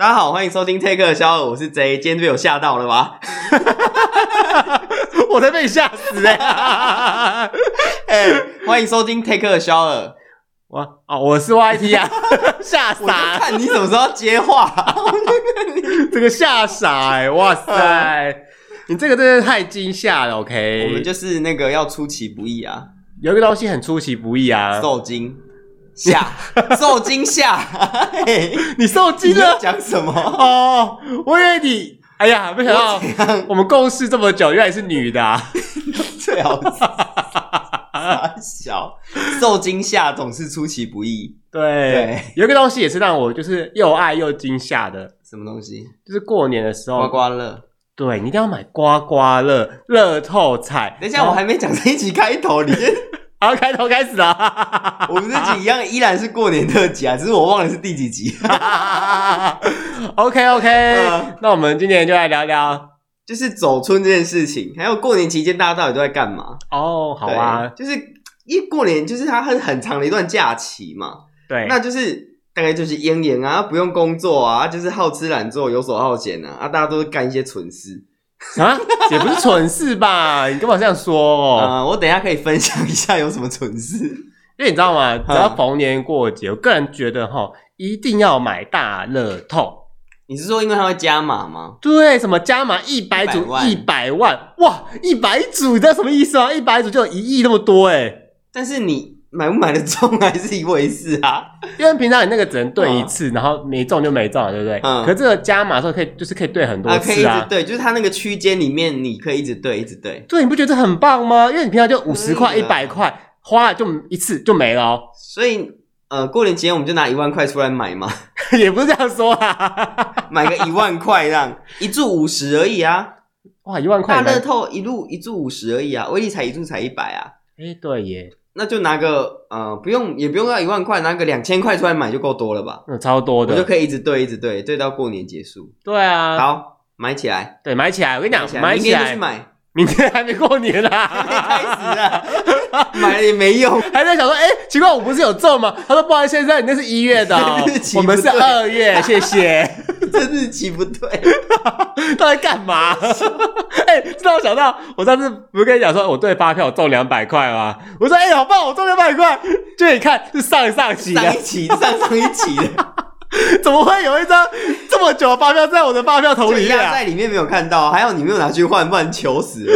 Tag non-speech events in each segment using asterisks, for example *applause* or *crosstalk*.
大家好，欢迎收听 Take 的肖尔，我是 J，今天被我吓到了吧？*laughs* 我才被你吓死哎、欸！*laughs* 哎，欢迎收听 Take 的肖尔，我哦，我是 YT 啊，*laughs* 吓傻！看你什么时候要接话，这个吓傻哎、欸！哇塞，你这个真的太惊吓了，OK？我们就是那个要出其不意啊，有一个东西很出其不意啊，受惊。吓，*laughs* 受惊吓！*laughs* 你受惊了？讲什么？哦，我以为你……哎呀，没想到我们共事这么久，原来是女的、啊，*laughs* 最好是小受惊吓总是出其不意。对，对有一个东西也是让我就是又爱又惊吓的，什么东西？就是过年的时候刮刮乐。对，你一定要买刮刮乐、乐透彩。等一下，我还没讲这一集开头，你先。好，开头开始了。*laughs* 我们这集一样依然是过年特辑啊，只是我忘了是第几集。OK OK，、呃、那我们今天就来聊聊，就是走春这件事情，还有过年期间大家到底都在干嘛？哦，好啊，就是因为过年就是它很很长的一段假期嘛，对，那就是大概就是炎炎啊，不用工作啊，就是好吃懒做、游手好闲啊，啊，大家都是干一些蠢事。啊，也不是蠢事吧？你干嘛这样说哦？呃，我等一下可以分享一下有什么蠢事，因为你知道吗？只要逢年过节，我个人觉得哈，一定要买大乐透。你是说因为它会加码吗？对，什么加码一百组一百万？哇，一百组，你知道什么意思吗？一百组就有一亿那么多诶。但是你。买不买得中还是一回事啊？因为平常你那个只能对一次，嗯、然后没中就没中了，对不对？嗯。可是这个加码的时候可以，就是可以对很多次啊。啊可以一直对，就是它那个区间里面，你可以一直对，一直对。对，你不觉得这很棒吗？因为你平常就五十块、一百块，花了就一次就没了哦。所以，呃，过年前我们就拿一万块出来买嘛。*laughs* 也不是这样说啊，*laughs* 买个一万块这样，一注五十而已啊。哇，一万块！大乐透一路一注五十而已啊，威力才一注才一百啊。哎，对耶。那就拿个呃，不用也不用要一万块，拿个两千块出来买就够多了吧？嗯，超多的，我就可以一直对，一直对，对到过年结束。对啊，好，买起来，对，买起来。我跟你讲，买起来，明天就去买，明天还没过年啦，还 *laughs* 没开始啊，买了也没用，还在想说，哎、欸，奇怪，我不是有中吗？他说，不好意思，现在你那是一月的、*laughs* 喔，我们是二月，谢谢。这日期不对，*laughs* 他在干嘛？*laughs* 哎、欸，这让我想到，我上次不是跟你讲说，我对发票我中两百块吗？我说，哎、欸，好棒，我中两百块。就你看，是上上期的，上一期，上上一期的，*laughs* 怎么会有一张这么久的发票在我的发票桶里面啊？在里面没有看到，还好你没有拿去换，不然糗死。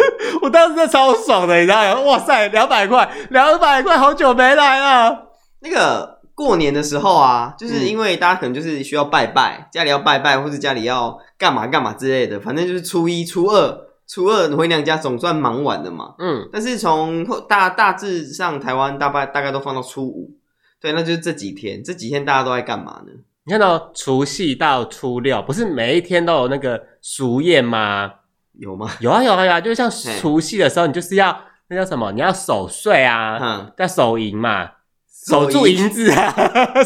我当时真的超爽的，你知道吗？哇塞，两百块，两百块，好久没来了。那个。过年的时候啊，就是因为大家可能就是需要拜拜，嗯、家里要拜拜，或者家里要干嘛干嘛之类的，反正就是初一、初二、初二回娘家总算忙完了嘛。嗯，但是从大大致上台湾大概大概都放到初五，对，那就是这几天，这几天大家都在干嘛呢？你看到除夕到初六，不是每一天都有那个俗宴吗？有吗？有啊有啊有啊，就像除夕的时候，你就是要那叫什么？你要守岁啊，嗯，要守营嘛。守住银子啊，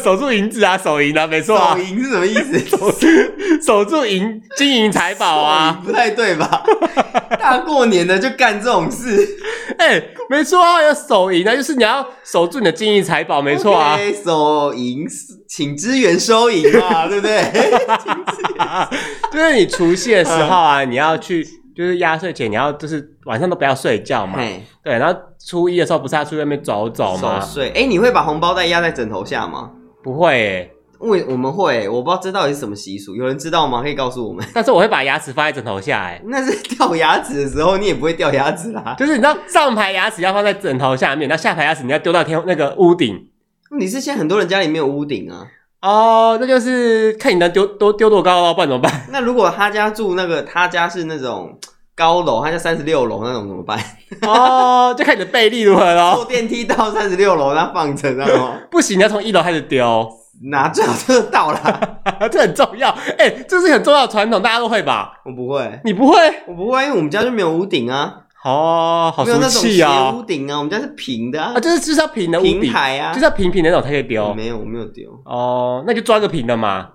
守住银子啊，*laughs* 守银啊，没错啊。守银是什么意思？守守住银，金银财宝啊，不太对吧？*laughs* 大过年的就干这种事，哎、欸，没错啊，要守银啊，就是你要守住你的金银财宝，没错啊。Okay, 守银，请支援收银嘛，对不对？*laughs* 就是你除夕的时候啊，你要去。就是压岁钱，你要就是晚上都不要睡觉嘛。嘿对，然后初一的时候不是要出去外面走走吗？守岁。哎、欸，你会把红包袋压在枕头下吗？不会、欸，为我们会、欸，我不知道这到底是什么习俗，有人知道吗？可以告诉我们。*laughs* 但是我会把牙齿放在枕头下、欸，哎，那是掉牙齿的时候，你也不会掉牙齿啦。就是你知道上排牙齿要放在枕头下面，那下排牙齿你要丢到天那个屋顶。你是现在很多人家里没有屋顶啊？哦，那就是看你能丢多丢多高，不然怎么办？*laughs* 那如果他家住那个，他家是那种。高楼，他家三十六楼那种怎么办？哦，就看你的背力如何咯。*laughs* 坐电梯到三十六楼，那放着，知道吗？不行，你要从一楼开始丢。那最好就到了，*laughs* 这很重要。哎、欸，这是很重要的传统，大家都会吧？我不会，你不会？我不会，因为我们家就没有屋顶啊。哦，好俗气啊！没有那种斜屋顶啊，我们家是平的啊，啊就是就是要平的屋顶平台啊，就是要平平的那种才可以丢。没有，我没有丢。哦，那就抓个平的嘛。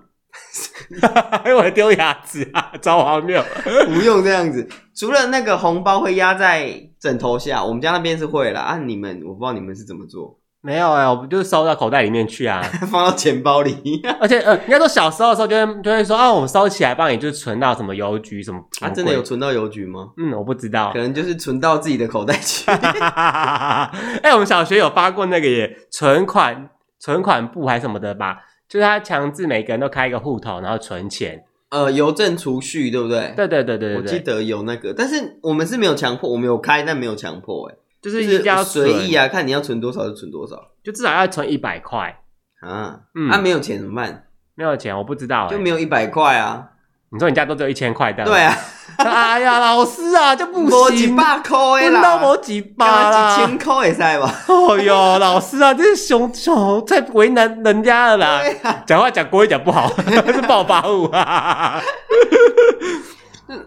因 *laughs* 为我丢牙齿啊，超荒谬！不用这样子。除了那个红包会压在枕头下，我们家那边是会啦。啊，你们我不知道你们是怎么做。没有哎、欸，我不就是收到口袋里面去啊，*laughs* 放到钱包里。*laughs* 而且呃，应该说小时候的时候就会就会说啊，我们收起来帮你，就是存到什么邮局什么。啊，真的有存到邮局吗？嗯，我不知道，可能就是存到自己的口袋去。*laughs* 哎、欸，我们小学有发过那个耶，存款存款簿还是什么的吧？就是他强制每个人都开一个户头，然后存钱。呃，邮政储蓄对不对？对对对对对，我记得有那个，但是我们是没有强迫，我们有开，但没有强迫，哎。就是一定要随意啊，看你要存多少就存多少，就至少要存一百块啊。嗯，啊，没有钱怎么办？没有钱，我不知道、欸，就没有一百块啊。你说你家都只有一千块的？对啊。*laughs* 哎呀，老师啊，就不行，几百块啦，到没几百啦，几千块也塞吧。哎哟，老师啊，这是熊熊太为难人家了啦。讲、啊、话讲国语讲不好，*laughs* 是暴发户啊。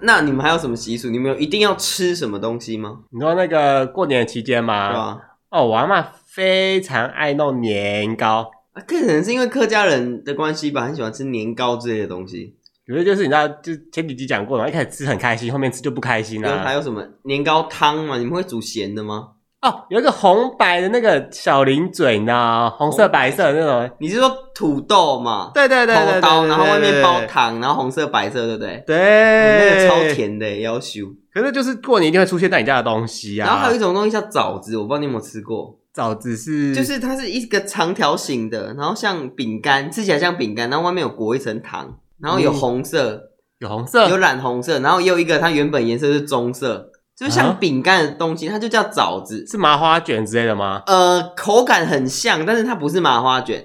那你们还有什么习俗？你们有一定要吃什么东西吗？你说那个过年期间吗？对啊。哦，我阿妈非常爱弄年糕啊，可能是因为客家人的关系吧，很喜欢吃年糕之类的东西。有的就是你知道，就前几集讲过了，一开始吃很开心，后面吃就不开心了、啊。还有什么年糕汤嘛？你们会煮咸的吗？哦，有一个红白的那个小零嘴呢，红色白色的那种。你是说土豆嘛？对对对，对，对，对，然后外面包糖，然后红色白色，对不对？对，那个超甜的，要求。可是就是过年一定会出现在你家的东西啊。然后还有一种东西叫枣子，我不知道你有没有吃过。枣子是，就是它是一个长条形的，然后像饼干，吃起来像饼干，然后外面有裹一层糖，然后有红色，嗯、有红色，有染红色，然后也有一个它原本颜色是棕色。就像饼干的东西，它就叫枣子，是麻花卷之类的吗？呃，口感很像，但是它不是麻花卷，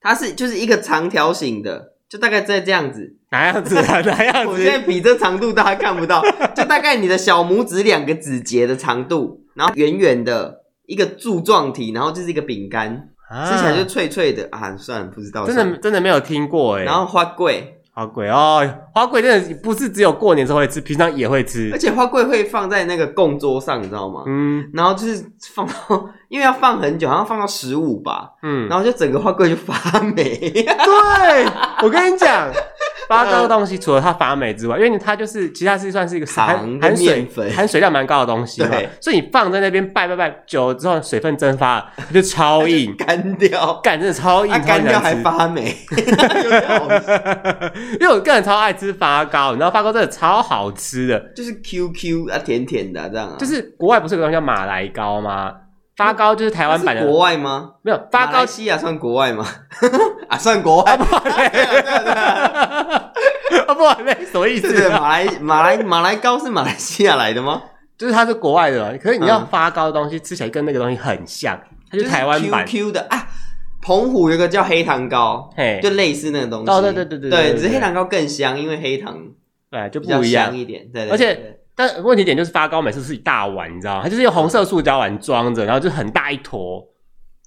它是就是一个长条形的，就大概在这样子。哪样子啊？*laughs* 哪样子？我现在比这长度，大家看不到，*laughs* 就大概你的小拇指两个指节的长度，然后圆圆的一个柱状体，然后就是一个饼干，啊，吃起来就脆脆的啊。算了，不知道，真的真的没有听过哎。然后花桂。花桂哦，花桂真的不是只有过年时候会吃，平常也会吃。而且花桂会放在那个供桌上，你知道吗？嗯，然后就是放到，因为要放很久，好像放到十五吧。嗯，然后就整个花桂就发霉。*laughs* 对，我跟你讲。发糕的东西除了它发霉之外，因为它就是其他是算是一个含含水含水量蛮高的东西，嘛，所以你放在那边拜拜拜久了之后，水分蒸发了，*laughs* 它就超硬，干掉，干真的超硬，干掉还发霉。*laughs* 因为我个人超爱吃发糕，你知道发糕真的超好吃的，就是 Q Q 啊，甜甜的这样啊。就是国外不是有个东西叫马来糕吗？发糕就是台湾版的，国外吗？没有，发糕西亚算国外吗？*laughs* 啊，算国外。什么意思？马来马来马来糕是马来西亚来的吗？就是它是国外的，可是你要发糕的东西吃起来跟那个东西很像，它就是台湾版 Q 的啊。澎湖有个叫黑糖糕，嘿，就类似那个东西。哦，对对对对对，只是黑糖糕更香，因为黑糖对就不一样一点。对，而且但问题点就是发糕每次是一大碗，你知道吗？它就是用红色塑胶碗装着，然后就很大一坨。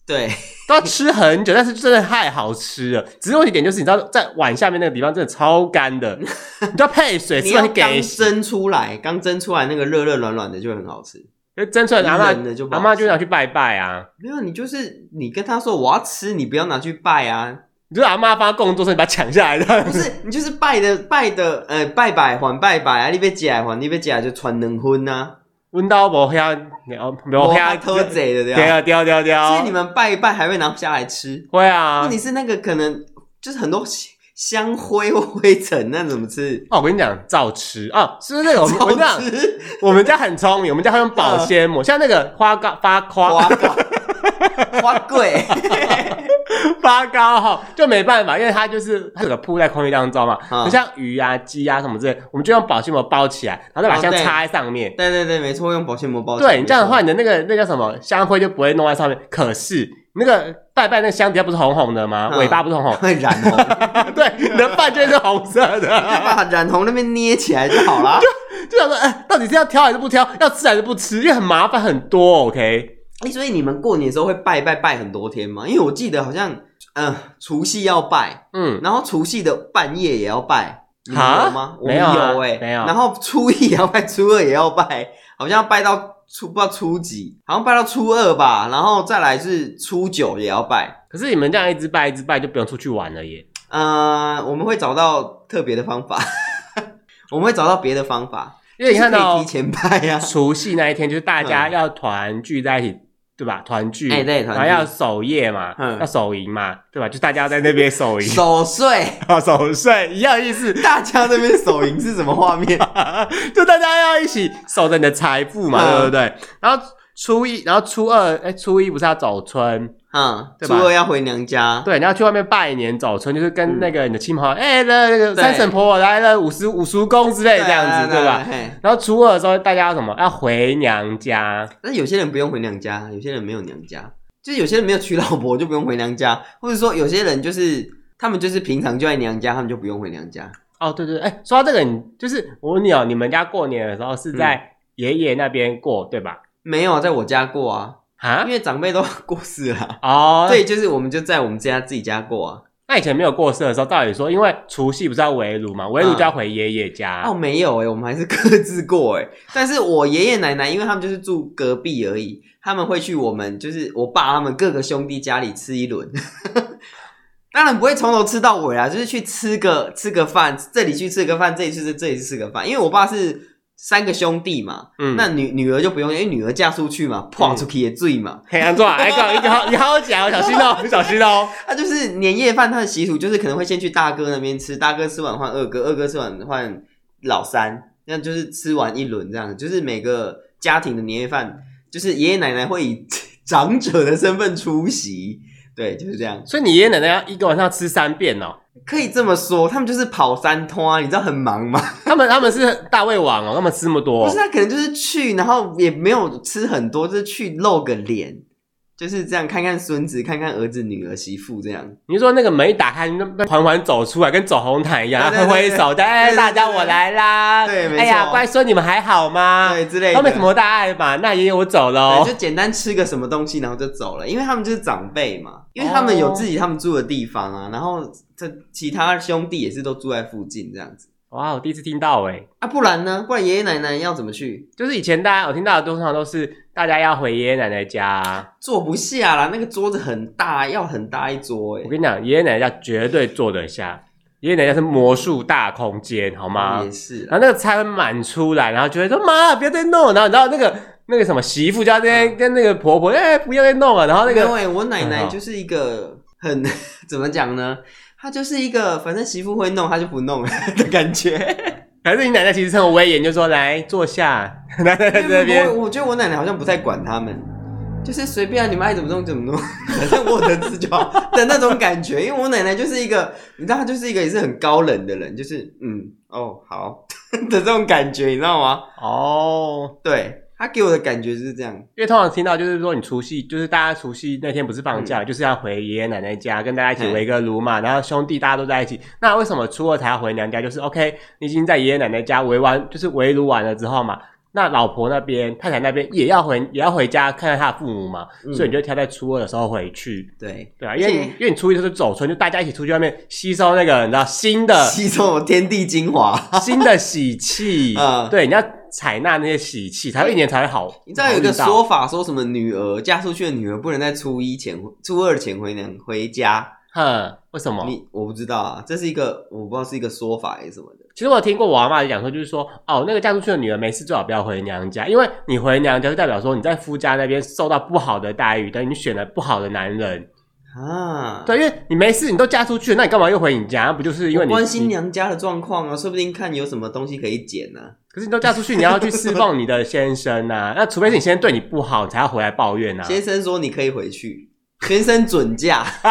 对，都要吃很久，但是真的太好吃了。只是问题点就是，你知道，在碗下面那个地方真的超干的，你就要配水，吃 *laughs* 完给蒸出来，刚蒸出来那个热热软软的就很好吃。因为蒸出来，阿嬷阿妈就拿去拜拜啊。没有，你就是你跟他说我要吃，你不要拿去拜啊。你就是阿妈发供桌，所以你把它抢下来的。不是，你就是拜的拜的，呃，拜拜还拜拜啊！你别夹还你别夹就传两分呐。温刀无遐，无遐偷贼的对啊，掉掉掉。所以你们拜一拜还会拿下来吃？会啊。问题是那个可能就是很多 *laughs* 香灰或灰尘，那怎么吃？哦，我跟你讲，照吃啊，是不是那种？*laughs* 我跟你讲，我们家很聪明，我们家会用保鲜膜，像那个花糕发花糕。花贵 *laughs* *laughs* 发糕哈，就没办法，因为它就是它有个铺在空气当中嘛，就、嗯、像鱼啊、鸡啊什么之类，我们就用保鲜膜包起来，然后再把香插在上面。对对对，没错，用保鲜膜包起来。对，你这样的话，你的那个那叫什么香灰就不会弄在上面。可是那个拜拜那个香底下不是红红的吗？嗯、尾巴不是红红，会 *laughs* 染红。*laughs* 对，你的饭就是红色的，把染红那边捏起来就好了。就就想说，哎、欸，到底是要挑还是不挑？要吃还是不吃？因为很麻烦很多。OK。哎，所以你们过年的时候会拜拜拜很多天吗？因为我记得好像，嗯、呃，除夕要拜，嗯，然后除夕的半夜也要拜，有吗？没有、啊，我们有哎、欸，没有。然后初一也要拜，初二也要拜，好像要拜到初不知道初几，好像拜到初二吧，然后再来是初九也要拜。可是你们这样一直拜一直拜，就不用出去玩了耶。嗯、呃，我们会找到特别的方法，*laughs* 我们会找到别的方法，因为你看到提前拜呀，除夕那一天就是大家要团聚在一起。对吧？团聚，哎对，然后要守夜嘛，要守营嘛，对吧？就大家在那边守营，*laughs* 守岁啊，*laughs* 守岁一样意思。大家那边守营是什么画面？*laughs* 就大家要一起守着你的财富嘛，对不对？然后初一，然后初二，哎，初一不是要早春？嗯，初二要回娘家，对，你要去外面拜年早春，就是跟那个你的亲朋好友，哎，那那个三婶婆婆来了，五叔五叔公之类这样子，对吧？然后初二的时候，大家要什么？要回娘家。但是有些人不用回娘家，有些人没有娘家，就是有些人没有娶老婆就不用回娘家，或者说有些人就是他们就是平常就在娘家，他们就不用回娘家。哦，对对，哎，说到这个，你就是我问你哦，你们家过年的时候是在爷爷那边过，对吧？没有，在我家过啊。啊，因为长辈都过世了哦，*laughs* 对，就是我们就在我们家自己家过啊。那以前没有过世的时候，照理说，因为除夕不是要围炉嘛，围炉就要回爷爷家。哦，没有诶，我们还是各自过诶。*laughs* 但是我爷爷奶奶，因为他们就是住隔壁而已，他们会去我们就是我爸他们各个兄弟家里吃一轮。*laughs* 当然不会从头吃到尾啊，就是去吃个吃个饭，这里去吃个饭，这里去吃这里去吃个饭，因为我爸是。三个兄弟嘛，嗯，那女女儿就不用，因为女儿嫁出去嘛，泼出去也醉嘛。嘿，安壮？*laughs* 哎，讲你好，你好好讲，小心哦，小心哦。他就是年夜饭，他的习俗就是可能会先去大哥那边吃，大哥吃完换二哥，二哥吃完换老三，那就是吃完一轮这样。就是每个家庭的年夜饭，就是爷爷奶奶会以长者的身份出席，对，就是这样。所以你爷爷奶奶要一个晚上吃三遍哦。可以这么说，他们就是跑三通啊，你知道很忙吗？*laughs* 他们他们是大胃王哦，他们吃那么多。不是，他可能就是去，然后也没有吃很多，就是去露个脸。就是这样，看看孙子，看看儿子、女儿、媳妇这样。你说那个门一打开，那那缓缓走出来，跟走红毯一样，挥挥手，哎，大家我来啦。对，没错。哎呀，乖孙，你们还好吗？对，之类的。都没什么大碍吧？那爷爷我走了。对，就简单吃个什么东西，然后就走了。因为他们就是长辈嘛，因为他们有自己他们住的地方啊，然后这其他兄弟也是都住在附近这样子。哇，我第一次听到哎。啊，不然呢？不然爷爷奶奶要怎么去？就是以前大家我听到的通常都是。大家要回爷爷奶奶家，坐不下啦，那个桌子很大，要很大一桌哎。我跟你讲，爷爷奶奶家绝对坐得下。爷爷奶奶家是魔术大空间，好吗？也是。然后那个菜会满出来，然后就会说妈，不要再弄。然后你知道那个那个什么媳妇家这边跟那个婆婆，哎，不要再弄了。然后那个，因为我奶奶就是一个很 *laughs* 怎么讲呢？他就是一个反正媳妇会弄，他就不弄的感觉。*laughs* 还是你奶奶其实很有威严，就说来坐下，*laughs* 奶奶在这边。我我觉得我奶奶好像不太管他们，就是随便你们爱怎么弄怎么弄，反正我的字就好的那种感觉。因为我奶奶就是一个，你知道，她就是一个也是很高冷的人，就是嗯哦好的这种感觉，你知道吗？哦，对。他给我的感觉就是这样，因为通常听到就是说你除夕，就是大家除夕那天不是放假，嗯、就是要回爷爷奶奶家跟大家一起围个炉嘛，然后兄弟大家都在一起。那为什么初二才要回娘家？就是 OK，你已经在爷爷奶奶家围完，就是围炉完了之后嘛。那老婆那边、太太那边也要回，也要回家看看他的父母嘛，嗯、所以你就挑在初二的时候回去。对对啊，因为你因为你初一就是走春，就大家一起出去外面吸收那个你知道新的吸收天地精华，新的喜气啊。*laughs* 嗯、对，你要采纳那些喜气，才会一年才会好。你知道有一个说法，说什么女儿嫁出去的女儿不能在初一前、初二前回娘回家。哼，为什么？你我不知道啊，这是一个我不知道是一个说法还是什么的。其实我听过我阿妈讲说，就是说哦，那个嫁出去的女儿没事最好不要回娘家，因为你回娘家就代表说你在夫家那边受到不好的待遇，等于你选了不好的男人啊。对，因为你没事，你都嫁出去了，那你干嘛又回你家？那不就是因为你关心娘家的状况啊？说不定看有什么东西可以捡呢、啊。可是你都嫁出去，你要去侍奉你的先生啊。那除非是你先生对你不好，你才要回来抱怨啊。先生说你可以回去。先生准嫁，*laughs*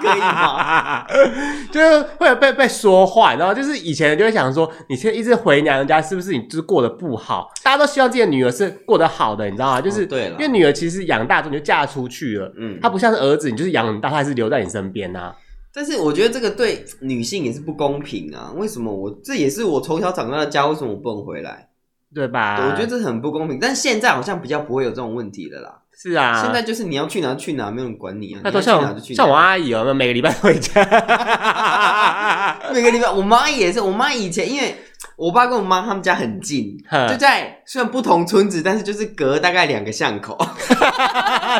可以吗？*laughs* 就是会有被被说坏，然后就是以前就会想说，你现在一直回娘家，是不是你就是过得不好？大家都希望自己的女儿是过得好的，你知道吗？就是对了，因为女儿其实养大之后你就嫁出去了，嗯，她不像是儿子，你就是养很大，她还是留在你身边啊。但是我觉得这个对女性也是不公平啊！为什么我这也是我从小长大的家，为什么我不能回来？对吧？我觉得这很不公平。但现在好像比较不会有这种问题了啦。是啊，现在就是你要去哪去哪，没有人管你啊。那都像像我阿姨哦，每个礼拜回家，*laughs* 每个礼拜。我妈也是，我妈以前因为我爸跟我妈他们家很近，就在虽然不同村子，但是就是隔大概两个巷口，*laughs*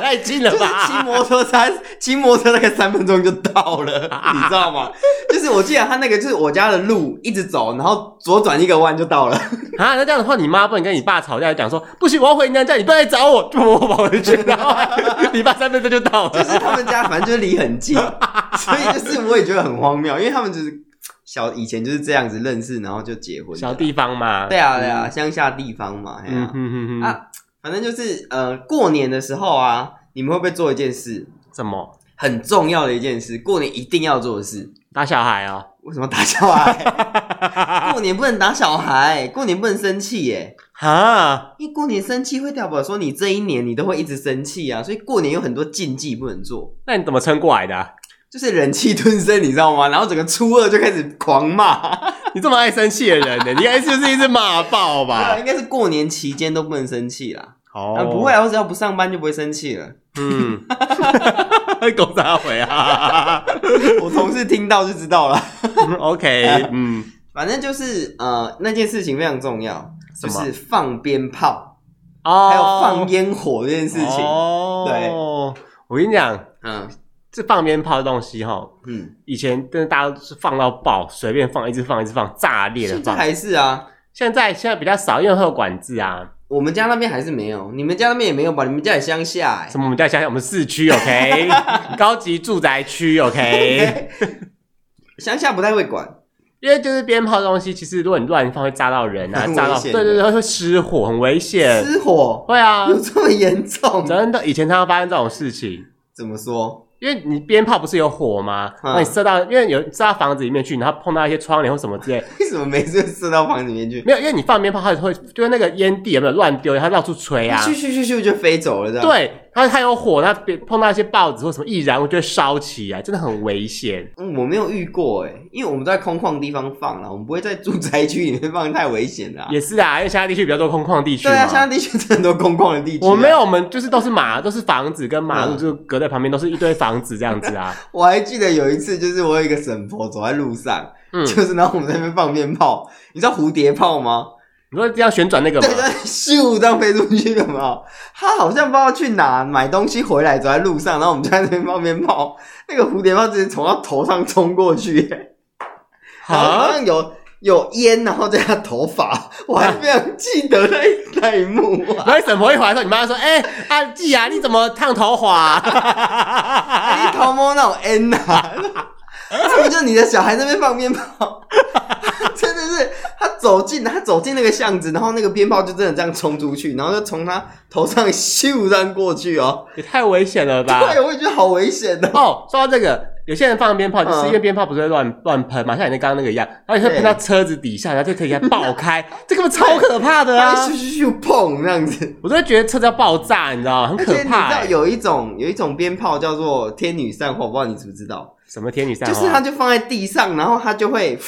太近了吧？骑摩托车，骑摩托车大概三分钟就到了，*laughs* 你知道吗？就是我记得他那个就是我家的路，一直走，然后左转一个弯就到了。啊，那这样的话，你妈不能跟你爸吵架，讲说不行，我要回娘家，你不要来找我，就 *laughs* 我跑回去，然后你爸三分钟就到了。就是他们家反正就是离很近，所以就是我也觉得很荒谬，因为他们就是。小以前就是这样子认识，然后就结婚。小地方嘛，对啊对啊，乡下地方嘛，嗯哼哼哼啊，反正就是呃，过年的时候啊，你们会不会做一件事？什么？很重要的一件事，过年一定要做的事，打小孩啊？为什么打小孩？*laughs* 过年不能打小孩，过年不能生气耶。哈，因为过年生气会代表说你这一年你都会一直生气啊，所以过年有很多禁忌不能做。那你怎么撑过来的啊？就是忍气吞声，你知道吗？然后整个初二就开始狂骂。你这么爱生气的人呢？你应该就是一直骂爆吧？应该是过年期间都不能生气啦。哦、啊，不会啊，我只要不上班就不会生气了。嗯，*laughs* 狗杂回啊？*laughs* 我同事听到就知道了。OK，嗯，反正就是呃，那件事情非常重要，就是放鞭炮哦，还有放烟火这件事情。哦，对，我跟你讲，嗯。这放鞭炮的东西哈，嗯，以前真的大家都是放到爆，随便放，一直放，一直放，炸裂的放。现在还是啊，现在现在比较少，因为会有管制啊。我们家那边还是没有，你们家那边也没有吧？你们家在乡下？什么？我们家乡下？我们市区，OK，*laughs* 高级住宅区，OK。*laughs* 乡下不太会管，因为就是鞭炮的东西，其实如果你乱放，会炸到人啊，炸到，对对对，会失火，很危险。失火？会啊，*laughs* 有这么严重？真的，以前常常发生这种事情。怎么说？因为你鞭炮不是有火吗？那、嗯、你射到，因为有射到房子里面去，然后碰到一些窗帘或什么之类。*laughs* 为什么每次射到房子里面去？没有，因为你放鞭炮，它会就是那个烟蒂有没有乱丢，它到处吹啊，咻咻咻咻就飞走了，这样。对。它它有火，它别碰到一些报纸或什么易燃，我就会烧起来，真的很危险。嗯，我没有遇过哎，因为我们都在空旷地方放啦，我们不会在住宅区里面放，太危险了。也是啊，因为乡下地区比较多空旷地区。对啊，乡下地区很多空旷的地区。我没有，我们就是都是马，都是房子跟马路，就隔在旁边，都是一堆房子这样子啊。*laughs* 我还记得有一次，就是我有一个婶婆走在路上，嗯，就是然后我们在那边放鞭炮，你知道蝴蝶炮吗？你说这样旋转那个吗？咻这样飞出去的嘛？他好像不知道去哪买东西回来，走在路上，然后我们就在那边放鞭炮，那个蝴蝶炮直接从他头上冲过去，*laughs* 好像有有烟，然后在他头发，我还非常记得那一那一幕。然后婶婆一回来说：“你妈说，哎、欸，阿季啊，你怎么烫头发、啊？*laughs* 你头摸那种烟呐？就你的小孩在那边放鞭炮？” *laughs* 真的是他走进，他走进那个巷子，然后那个鞭炮就真的这样冲出去，然后就从他头上咻上过去哦，也太危险了吧！对，我也觉得好危险的哦。说到这个，有些人放鞭炮，就是因为鞭炮不是会乱乱喷嘛，像你那刚刚那个一样，然后你会喷到车子底下，然后就可以爆开，*laughs* 这个超可怕的啊！咻咻咻砰，这样子，我都会觉得车子要爆炸，你知道吗？很可怕。你知道有一种有一种鞭炮叫做天女散花，我不知道你知不知道？什么天女散花？就是它就放在地上，然后它就会。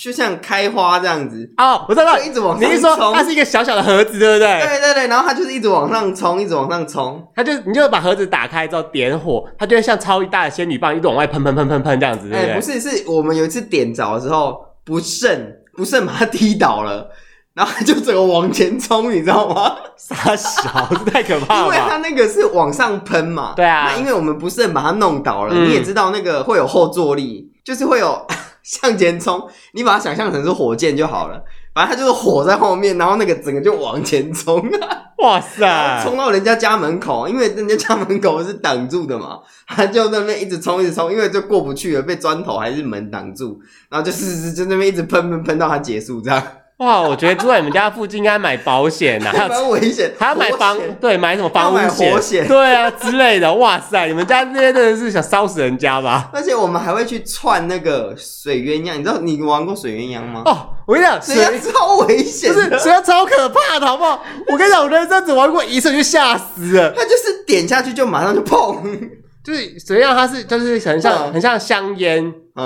就像开花这样子哦，我知道，一直往上。你是说它是一个小小的盒子，对不对？对对对，然后它就是一直往上冲，一直往上冲。它就你就把盒子打开之后点火，它就会像超大的仙女棒，一直往外喷喷喷喷喷这样子，对不对？欸、不是，是我们有一次点着的时候不慎不慎把它踢倒了，然后它就整个往前冲，你知道吗？*laughs* 傻小，这太可怕了。因为它那个是往上喷嘛，对啊。那因为我们不慎把它弄倒了，嗯、你也知道那个会有后坐力，就是会有。*laughs* 向前冲，你把它想象成是火箭就好了。反正它就是火在后面，然后那个整个就往前冲啊。哇塞！冲到人家家门口，因为人家家门口是挡住的嘛，他就在那边一直冲，一直冲，因为就过不去了，被砖头还是门挡住，然后就是就那边一直喷喷喷到它结束这样。哇，我觉得住在你们家附近应该买保险呐，*laughs* 还有危险，还要买房，险对，买什么房屋险，对啊之类的。哇塞，你们家这些真的是想烧死人家吧？而且我们还会去串那个水鸳鸯，你知道你玩过水鸳鸯吗？哦，我跟你讲，水鸳超危险，不是水鸳超可怕的，好不好？我跟你讲，我人生只玩过一次就吓死了，它就是点下去就马上就砰。就是实际上它是就是很像很像香烟，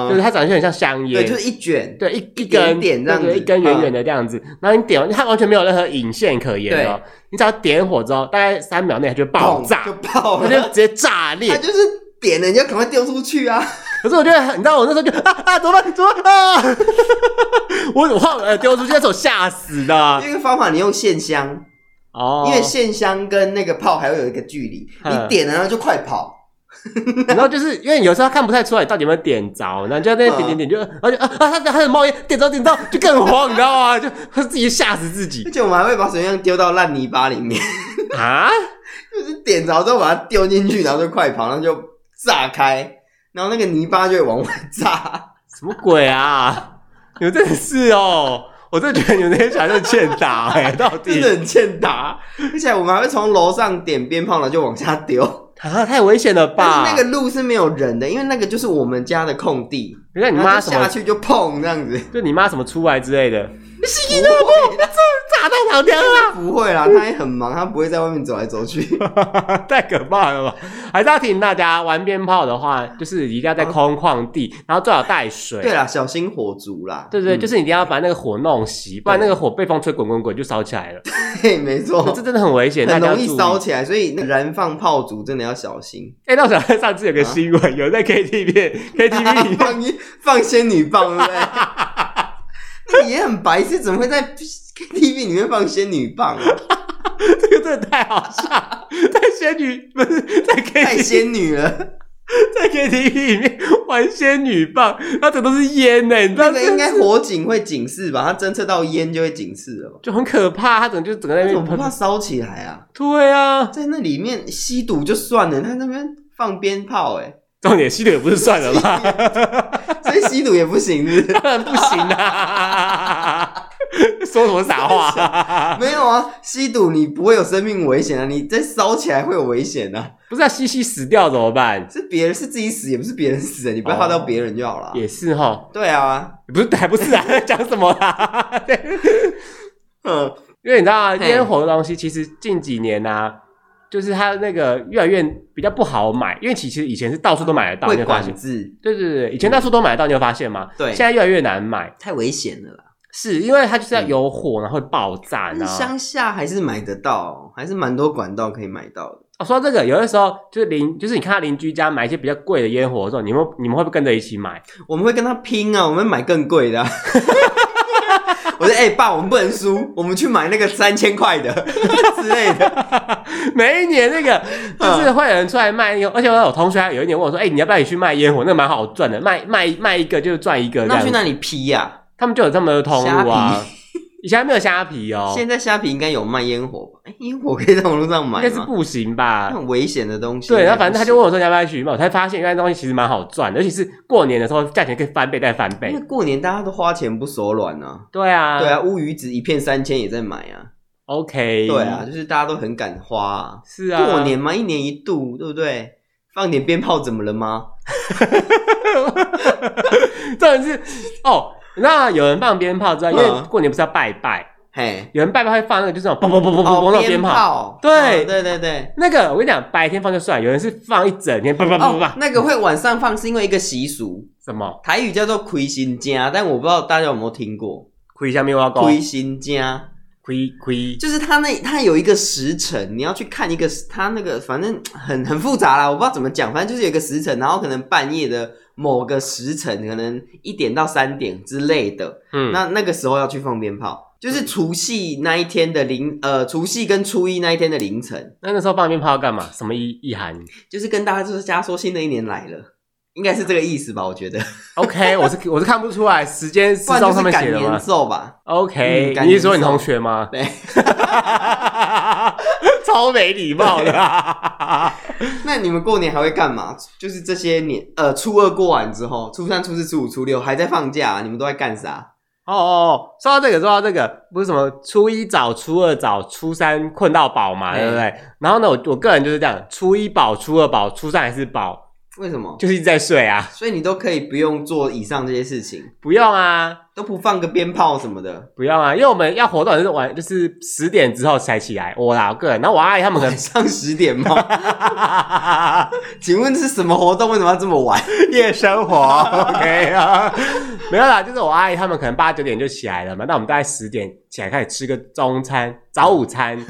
就是它长得就很像香烟，对，就是一卷，对，一一根点这样子，一根圆圆的这样子。然后你点完，它完全没有任何引线可言哦。你只要点火之后，大概三秒内它就爆炸，就爆了，它就直接炸裂。它就是点了，你就赶快丢出去啊！可是我觉得，你知道我那时候就啊啊，怎么办？怎么办啊？*laughs* 我我怕呃丢出去，那时候吓死的。一个方法，你用线香哦，因为线香跟那个炮还会有一个距离，你点了然后就快跑。*laughs* 然后就是因为有时候看不太出来到底有没有点着，然后就在那边点点点，就而且啊啊，他他很冒烟，点着点着就更慌，你知道吗？就他自己吓死自己。而且我们还会把水烟丢到烂泥巴里面 *laughs* 啊，就是点着之后把它丢进去，然后就快跑，然后就炸开，然后那个泥巴就会往外炸。*laughs* 什么鬼啊？你们真的是哦！我真的觉得你们那些小孩真欠打哎、欸，到底真的很欠打。而且我们还会从楼上点鞭炮了，就往下丢。啊，太危险了吧！但是那个路是没有人的，因为那个就是我们家的空地。你看你妈下去就碰这样子，就你妈什么出来之类的。吸那不，这炸弹好强啊！不会啦，他也很忙，他不会在外面走来走去，*laughs* 太可怕了吧？还是要提醒大家，玩鞭炮的话，就是一定要在空旷地，然后最好带水。对啦，小心火烛啦。对对，就是你一定要把那个火弄熄，不然那个火被风吹滚滚滚就烧起来了。对，*laughs* 没错，这真的很危险，很容易烧起来，所以燃放炮竹真的要小心。哎，那我想 *laughs* 上次有个新闻，有在 KTV KTV 放放仙女棒，对不对？也很白痴，怎么会在 KTV 里面放仙女棒啊？*laughs* 这个真的太好笑，在仙女不是在 KTV 太仙女了，在 KTV 里面玩仙女棒，它这都是烟呢，你知道那个应该火警会警示吧？它侦测到烟就会警示了，就很可怕。它怎么就整个在那边不怕烧起来啊？对啊，在那里面吸毒就算了，他那边放鞭炮，哎，重点吸毒也不是算了吧？*laughs* 所以吸毒也不行，是不是？当 *laughs* 然不行啊！说什么傻话？*laughs* 没有啊，吸毒你不会有生命危险啊，你再烧起来会有危险啊！不是啊吸吸死掉怎么办？是别人是自己死，也不是别人死，你不要害到别人就好了。也是哈，对啊，不是还不是啊？在讲什么啦？嗯，因为你知道啊，烟火的东西其实近几年啊。就是它那个越来越比较不好买，因为其实以前是到处都买得到，会管制。对对对，以前到处都买得到，你有发现吗？对，现在越来越难买，太危险了啦。是因为它就是要有火，然后会爆炸。乡下还是买得到，还是蛮多管道可以买到的。哦，说到这个，有的时候就是邻，就是你看他邻居家买一些比较贵的烟火的时候，你们你们会不会跟着一起买？我们会跟他拼啊，我们买更贵的啊。*laughs* 我说：“哎、欸，爸，我们不能输，我们去买那个三千块的 *laughs* 之类的。每一年那个就是会有人出来卖，而且我有同学有一年问我说：‘哎、欸，你要不要也去卖烟火？那个蛮好赚的，卖卖卖一个就赚一个。’那去那里批呀、啊？他们就有这么多通路啊。”以前还没有虾皮哦，现在虾皮应该有卖烟火吧？哎，烟火可以在网络上买吗？应该是不行吧？很危险的东西。对，然后反正他就问我说要不要去，我才发现原来东西其实蛮好赚的，尤其是过年的时候，价钱可以翻倍再翻倍。因为过年大家都花钱不手软啊。对啊，对啊，乌鱼子一片三千也在买啊。OK，对啊，就是大家都很敢花啊。是啊，过年嘛，一年一度，对不对？放点鞭炮怎么了吗？*laughs* 重点是哦。那有人放鞭炮之外，因为过年不是要拜拜，嘿，有人拜拜会放那个就是那种砰砰砰砰砰那种鞭炮，对。对对对，那个我跟你讲，白天放就算，有人是放一整天，砰砰砰砰，那个会晚上放是因为一个习俗，什么？台语叫做亏心家，但我不知道大家有没有听过，亏下面我要亏心家，亏亏，就是他那他有一个时辰，你要去看一个他那个，反正很很复杂啦，我不知道怎么讲，反正就是有一个时辰，然后可能半夜的。某个时辰，可能一点到三点之类的，嗯，那那个时候要去放鞭炮，就是除夕那一天的凌，呃，除夕跟初一那一天的凌晨。那那时候放鞭炮要干嘛？什么意意涵？就是跟大家就是家说新的一年来了，应该是这个意思吧？我觉得。*laughs* OK，我是我是看不出来时间 *laughs* 时钟上面写的吗？年奏吧。OK，嗯，你是说你同学吗？对。*laughs* 超没礼貌的，那你们过年还会干嘛？就是这些年，呃，初二过完之后，初三、初四、初五、初六还在放假，啊，你们都在干啥？哦哦哦，说到这个，说到这个，不是什么初一早、初二早、初三困到饱嘛，对不对？然后呢，我我个人就是这样，初一饱，初二饱，初三还是饱。为什么？就是一直在睡啊。所以你都可以不用做以上这些事情，不用啊。都不放个鞭炮什么的？不要啊，因为我们要活动是晚，就是十点之后才起来。我啦，我个人，然后我阿姨他们可能上十点吗？*laughs* 请问是什么活动？为什么要这么晚？夜生活？OK 啊，没有啦，就是我阿姨他们可能八九点就起来了嘛。那我们大概十点起来开始吃个中餐、早午餐，*laughs*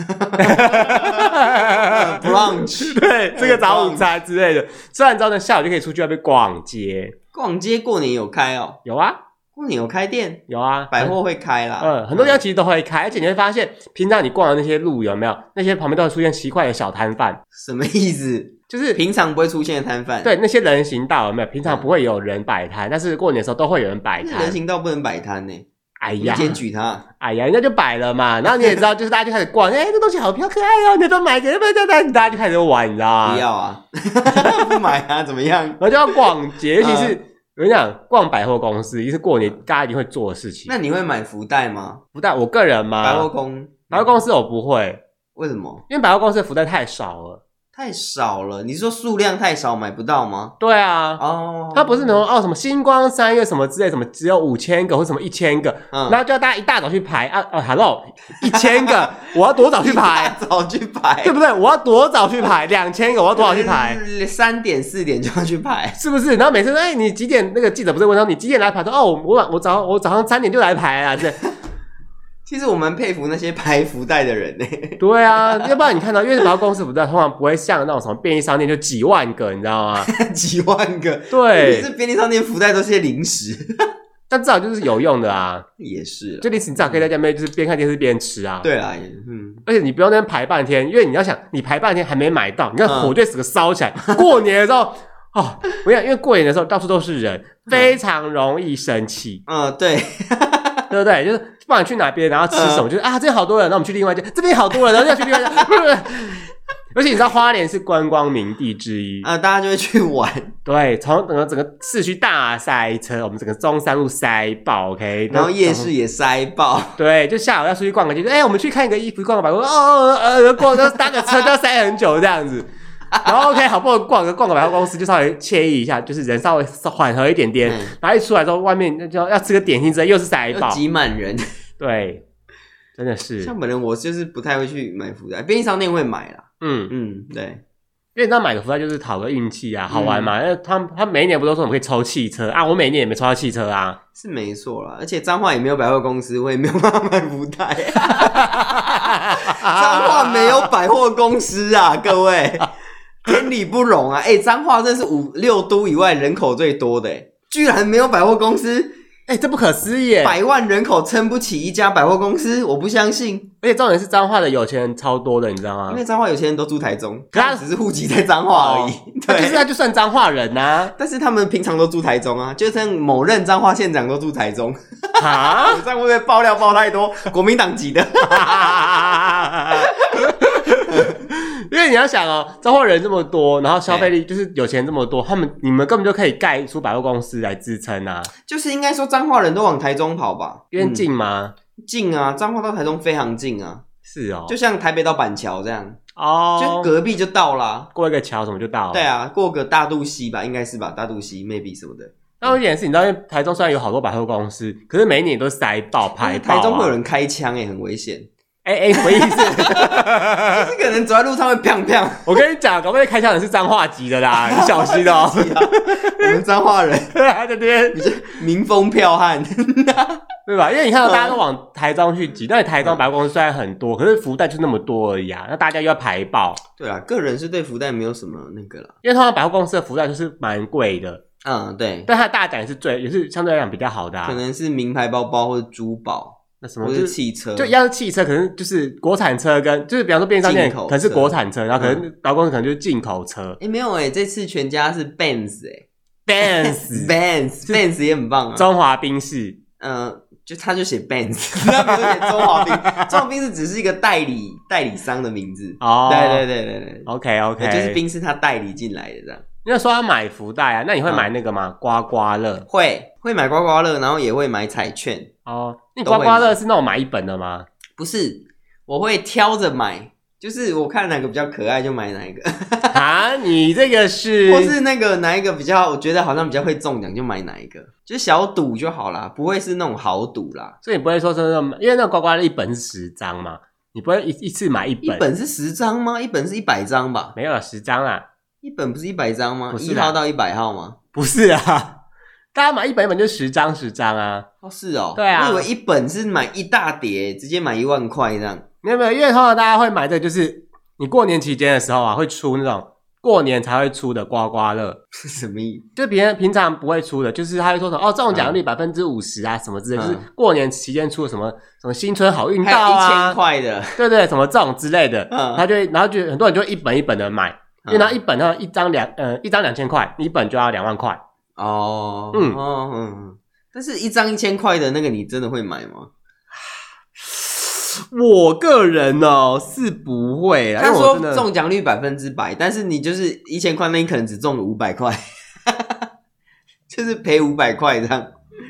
brunch，*laughs* 对，这个早午餐之类的。吃完之后呢，下午就可以出去外面逛街。逛街过年有开哦？有啊。过年有开店，有啊，百货会开啦。嗯，很多地方其实都会开，而且你会发现，平常你逛的那些路有没有，那些旁边都会出现奇怪的小摊贩。什么意思？就是平常不会出现的摊贩。对，那些人行道有没有？平常不会有人摆摊，但是过年的时候都会有人摆摊。人行道不能摆摊呢？哎呀，检举他！哎呀，人家就摆了嘛。然后你也知道，就是大家就开始逛，*laughs* 哎，这东西好漂亮可爱哦，你都买给，不要再，大家就开始玩，你知道吗？不要啊，*laughs* 不买啊，怎么样？然后就要逛街，尤 *laughs* 其是。我跟你讲，逛百货公司也是过年大家一定会做的事情。那你会买福袋吗？福袋，我个人吗？百货公百货公司我不会，为什么？因为百货公司的福袋太少了。太少了，你说数量太少买不到吗？对啊，哦，它不是那种哦什么星光三月什么之类，什么只有五千个或什么一千个，嗯，然后就要大家一大早去排啊哦，Hello，一千个，*laughs* 我要多早去排？早去排，对不对？我要多早去排？两千个，我要多早去排？三点四点就要去排，是不是？然后每次说，哎，你几点？那个记者不是问说你几点来排？说哦，我晚我早我早上三点就来排啊，这。其实我蛮佩服那些排福袋的人呢。对啊，要不然你看到，因为百货公司福袋通常不会像那种什么便利商店就几万个，你知道吗？*laughs* 几万个。对，是便利商店福袋都是些零食，但至少就是有用的啊。也是，就零食你至少可以在家里面就是边看电视边吃啊。对啊，嗯。而且你不用在那边排半天，因为你要想，你排半天还没买到，你看火就死个烧起来。嗯、过年的时候，*laughs* 哦，我想，因为过年的时候到处都是人，非常容易生气。嗯，对。对不对？就是不管去哪边，然后吃什么，就是啊，这边好多人，那我们去另外一间，这边好多人，然后要去另外一家。而且你知道花莲是观光名地之一啊，大家就会去玩。对，从整个整个市区大塞车，我们整个中山路塞爆，OK，然后夜市也塞爆。*laughs* 对，就下午要出去逛个街，哎，我们去看一个衣服，逛个百货，哦哦呃，逛个搭个车都要塞很久这样子。*laughs* 然后 OK，好不容易逛个逛个百货公司，就稍微惬意一下，就是人稍微缓和一点点。嗯、然后一出来之后，外面那就要吃个点心之类，又是塞爆，挤满人。对，真的是。像本人我就是不太会去买福袋，便利商店会买啦。嗯嗯，对，因为你知道买个福袋就是讨个运气啊，好玩嘛。因为、嗯、他他每一年不都说我们可以抽汽车啊？我每一年也没抽到汽车啊。是没错啦，而且彰化也没有百货公司，我也没有办法买福袋。*laughs* 彰化没有百货公司啊，各位。*laughs* 天理不容啊！哎、欸，彰化真是五六都以外人口最多的，居然没有百货公司，哎、欸，这不可思议！百万人口撑不起一家百货公司，我不相信。而且重点是彰化的有钱人超多的，你知道吗？因为彰化有钱人都住台中，他只是户籍在彰化而已。哦、*laughs* 对，就是他就算彰化人呐、啊，但是他们平常都住台中啊，就像某任彰化县长都住台中啊。*laughs* 我这样会不会爆料爆太多？国民党籍的。*laughs* 因为你要想哦，彰化人这么多，然后消费力就是有钱这么多，他们你们根本就可以盖出百货公司来支撑啊。就是应该说彰化人都往台中跑吧？因为近吗？近啊，彰化到台中非常近啊。是哦，就像台北到板桥这样哦，就隔壁就到啦，过一个桥什么就到了。对啊，过个大肚溪吧，应该是吧？大肚溪 maybe 什么的。那有一点是，你知道，因为台中虽然有好多百货公司，可是每一年都塞爆排爆，台中会有人开枪也，很危险。哎哎，什么意思？就是可能走在路上会砰砰。*laughs* 我跟你讲，搞不好开枪的是彰化籍的啦，*laughs* 你小心哦。我们彰化人 *laughs* 在这边民风剽悍，对吧？因为你看到大家都往台中去挤，但台中百货公司虽然很多，可是福袋就那么多而已啊，那大家又要排爆。对啊，个人是对福袋没有什么那个了，因为通常百货公司的福袋就是蛮贵的。嗯，对。但它的大奖是最，也是相对来讲比较好的，啊可能是名牌包包或者珠宝。那什么就是汽车，就要是汽车，可能就是国产车跟就是比方说便利商店可能是国产车，然后可能劳工可能就是进口车。诶没有哎这次全家是 Benz 哎 Benz *laughs* Benz Benz 也很棒啊，中华宾士，嗯，就他就写 Benz，他没有写中华宾，中华宾士只是一个代理代理商的名字哦，对对对对对，OK OK，就是宾士他代理进来的这样。因为说要买福袋啊，那你会买那个吗？刮刮乐。会会买刮刮乐，然后也会买彩券哦。那刮刮乐是那种买一本的吗？不是，我会挑着买，就是我看哪个比较可爱就买哪一个 *laughs* 啊，你这个是，*laughs* 或是那个哪一个比较，我觉得好像比较会中奖就买哪一个，就小赌就好啦，不会是那种豪赌啦。所以你不会说是那种，因为那刮刮乐一本是十张嘛，你不会一一次买一本？一本是十张吗？一本是一百张吧？没有了，十张啊。一本不是一百张吗？一号到一百号吗？不是啊，大家买一本一本就十张十张啊。哦，是哦，对啊，我以为一本是买一大叠，直接买一万块这样。没有没有，因为通常大家会买的，就是你过年期间的时候啊，会出那种过年才会出的刮刮乐，是 *laughs* 什么意思？就别人平常不会出的，就是他会说什么哦，中奖率百分之五十啊，什么之类，就是过年期间出的什么什么新春好运到啊，一千块的，对对，什么这种之类的，嗯，他就会然后就很多人就会一本一本的买，因为他一本呢一张两呃一张两千块，一本就要两万块哦，嗯哦嗯，但是一张一千块的那个你真的会买吗？*sighs* 我个人哦是不会，他说中奖率百分之百，但是你就是一千块，那你可能只中了五百块，*laughs* 就是赔五百块这样。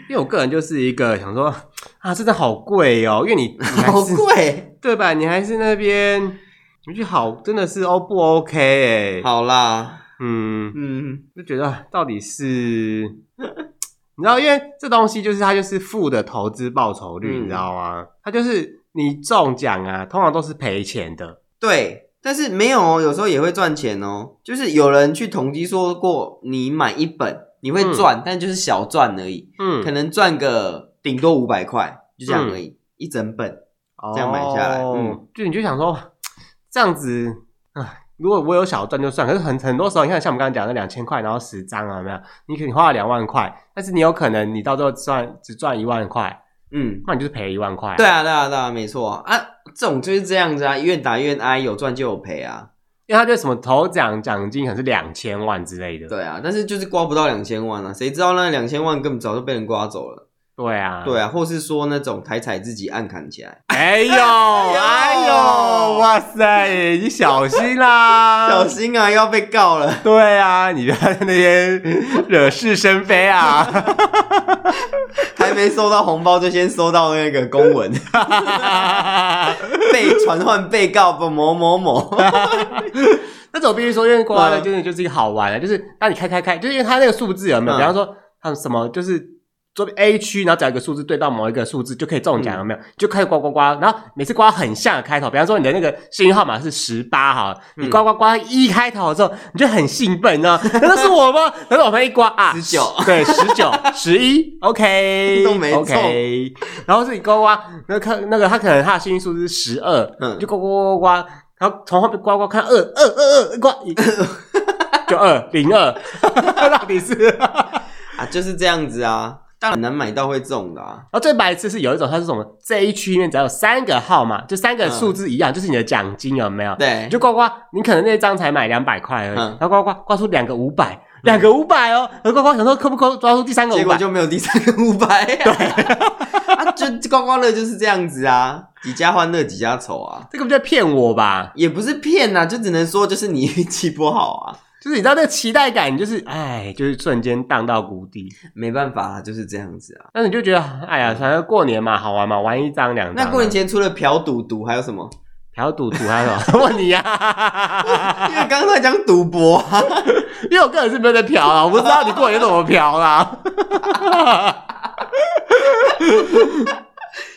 因为我个人就是一个想说啊，真的好贵哦，因为你，*laughs* 你好贵，对吧？你还是那边你去好，真的是 O 不 OK 哎、欸？好啦，嗯嗯，就觉得到底是，*laughs* 你知道，因为这东西就是它就是负的投资报酬率，嗯、你知道吗？它就是。你中奖啊，通常都是赔钱的。对，但是没有哦，有时候也会赚钱哦。就是有人去统计说过，你买一本你会赚，嗯、但就是小赚而已。嗯，可能赚个顶多五百块，就这样而已。嗯、一整本这样买下来，哦、嗯，就你就想说这样子啊，如果我有小赚就算。可是很很多时候，你看像我们刚刚讲的两千块，然后十张啊，有没有？你可能花了两万块，但是你有可能你到最后赚只赚一万块。嗯，那你就是赔一万块啊。对啊，对啊，对啊，没错啊，这种就是这样子啊，愿打愿挨，有赚就有赔啊。因为他就什么头奖奖金可能是两千万之类的。对啊，但是就是刮不到两千万啊，谁知道那两千万根本早就被人刮走了。对啊，对啊，或是说那种台彩自己暗砍起来。哎呦，*laughs* 哎呦，哇塞，你小心啦，*laughs* 小心啊，要被告了。对啊，你不要在那边惹是生非啊。*laughs* 还没收到红包，就先收到那个公文，被传唤被告不某某某。那种必须说，因为刮刮乐真的就是一个好玩的，就是当你开开开，就是因为它那个数字有没有？比方说，它什么就是。左边 A 区，然后找一个数字对到某一个数字就可以中奖，有没有？就开始刮刮刮，然后每次刮很像的开头，比方说你的那个幸运号码是十八哈，你刮刮刮一开头的时候，你就很兴奋，你知道？难道是我吗？然后我们一刮啊，十九，对，十九，十一，OK，*laughs* 都没错。然后自己刮刮，那看那个他可能他的幸运数字是十二，嗯，就刮刮刮刮，然后从后面刮刮看二二二二刮，就二零二，*laughs* 到底是啊，就是这样子啊。当然难买到会中的啊！然后最白痴是有一种，它是什么？这一区里面只要有三个号码，就三个数字一样，嗯、就是你的奖金有没有？对，你就刮刮，你可能那张才买两百块而已，嗯、然后刮刮刮出两个五百，两个五百哦，然后刮刮想说可不可抓出第三个五百，结果就没有第三个五百。对，*laughs* 啊，就刮刮乐就是这样子啊，几家欢乐几家愁啊，这个不叫骗我吧？也不是骗呐，就只能说就是你运气不好啊。就是你知道那个期待感，就是哎，就是瞬间荡到谷底，没办法，就是这样子啊。那你就觉得，哎呀，反正过年嘛，好玩嘛，玩一张两张。那过年前除了嫖赌赌还有什么？嫖赌赌还有什么？*laughs* 问你呀、啊，*laughs* 因为刚刚在讲赌博啊，*laughs* 因为我个人是没有在嫖啊，我不知道你过年怎么嫖啦。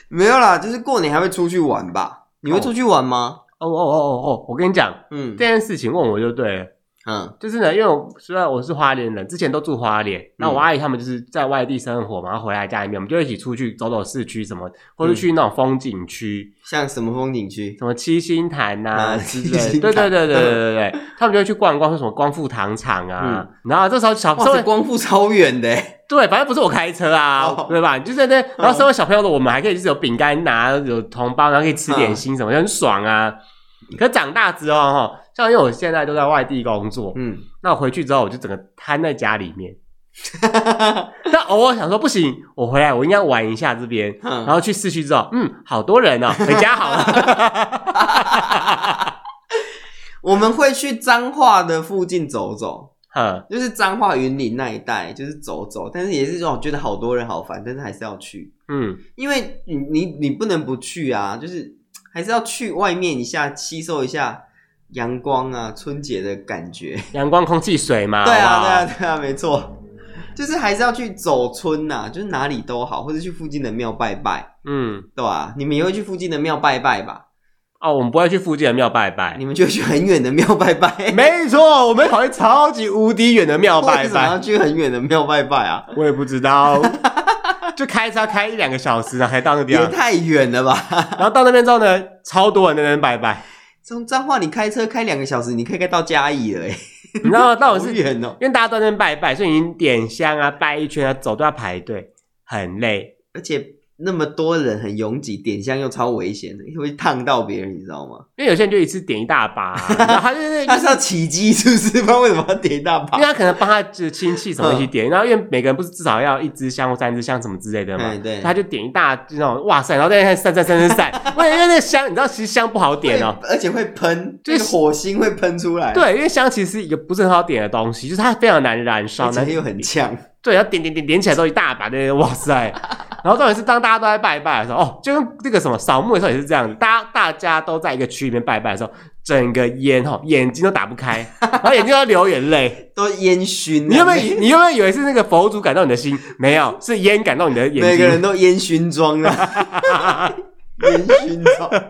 没有啦，就是过年还会出去玩吧？你会出去玩吗？哦哦哦哦哦，我跟你讲，嗯，这件事情问我就对了。嗯，就是呢，因为我虽然我是花莲人，之前都住花莲，那、嗯、我阿姨他们就是在外地生活嘛，然后回来家里面，我们就一起出去走走市区什么，或者去那种风景区，像什么风景区，什么七星潭呐、啊，之类，对对对对对对对，他们就会去逛逛，说什么光复糖厂啊，嗯、然后这时候小朋友光复超远的，对，反正不是我开车啊，哦、对吧？就在那，然后身为小朋友的我们还可以就是有饼干拿，有红包，然后可以吃点心什么，就很爽啊。可长大之后哈。像因为我现在都在外地工作，嗯，那我回去之后我就整个瘫在家里面。*laughs* 但偶尔想说不行，我回来我应该玩一下这边，嗯、然后去市区之后，嗯，好多人哦，*laughs* 回家好了。*laughs* 我们会去彰化的附近走走，嗯，就是彰化云林那一带，就是走走，但是也是这种觉得好多人好烦，但是还是要去，嗯，因为你你你不能不去啊，就是。还是要去外面一下，吸收一下阳光啊，春节的感觉。阳光、空气、水嘛。*laughs* 对啊，对啊，对啊，没错，就是还是要去走村呐、啊，就是哪里都好，或者去附近的庙拜拜。嗯，对吧、啊？你们也会去附近的庙拜拜吧？哦，我们不会去附近的庙拜拜，你们就去很远的庙拜拜。*laughs* 没错，我们跑去超级无敌远的庙拜拜。为什么要去很远的庙拜拜啊？我也不知道，*laughs* 就开车开一两个小时，然后才到那地方。也太远了吧！*laughs* 然后到那边之后呢，超多人在那边拜拜。从彰化你开车开两个小时，你可以开到嘉义了。你知道吗？*laughs* 到底是远哦，因为大家都在那边拜拜，所以你点香啊，拜一圈啊，走都要排队，很累，而且。那么多人很拥挤，点香又超危险的，*laughs* 会烫到别人，你知道吗？因为有些人就一次点一大把，*laughs* 然后他就是他是要起乩，是不是？不知道为什么要点一大把？*laughs* 因为他可能帮他的亲戚什么一起点，然后因为每个人不是至少要一支香或三支香什么之类的嘛，对，他就点一大就那种哇塞，然后在那散散散散散，因为因为那个香，你知道其实香不好点哦，而且会喷，就是火星会喷出来。对，因为香其实是一个不是很好点的东西，就是它非常难燃烧，而且又很呛。对，要点点点点起来都一大把的，哇塞！然后重点是当大家都在拜拜的时候，哦，就跟那个什么扫墓的时候也是这样子，大家大家都在一个区里面拜拜的时候，整个烟哈、哦，眼睛都打不开，*laughs* 然后眼睛都要流眼泪，都烟熏。你有没有？你有没有以为是那个佛祖感动你的心？没有，是烟感动你的眼睛。每个人都烟熏妆了，*laughs* 烟熏妆。*laughs*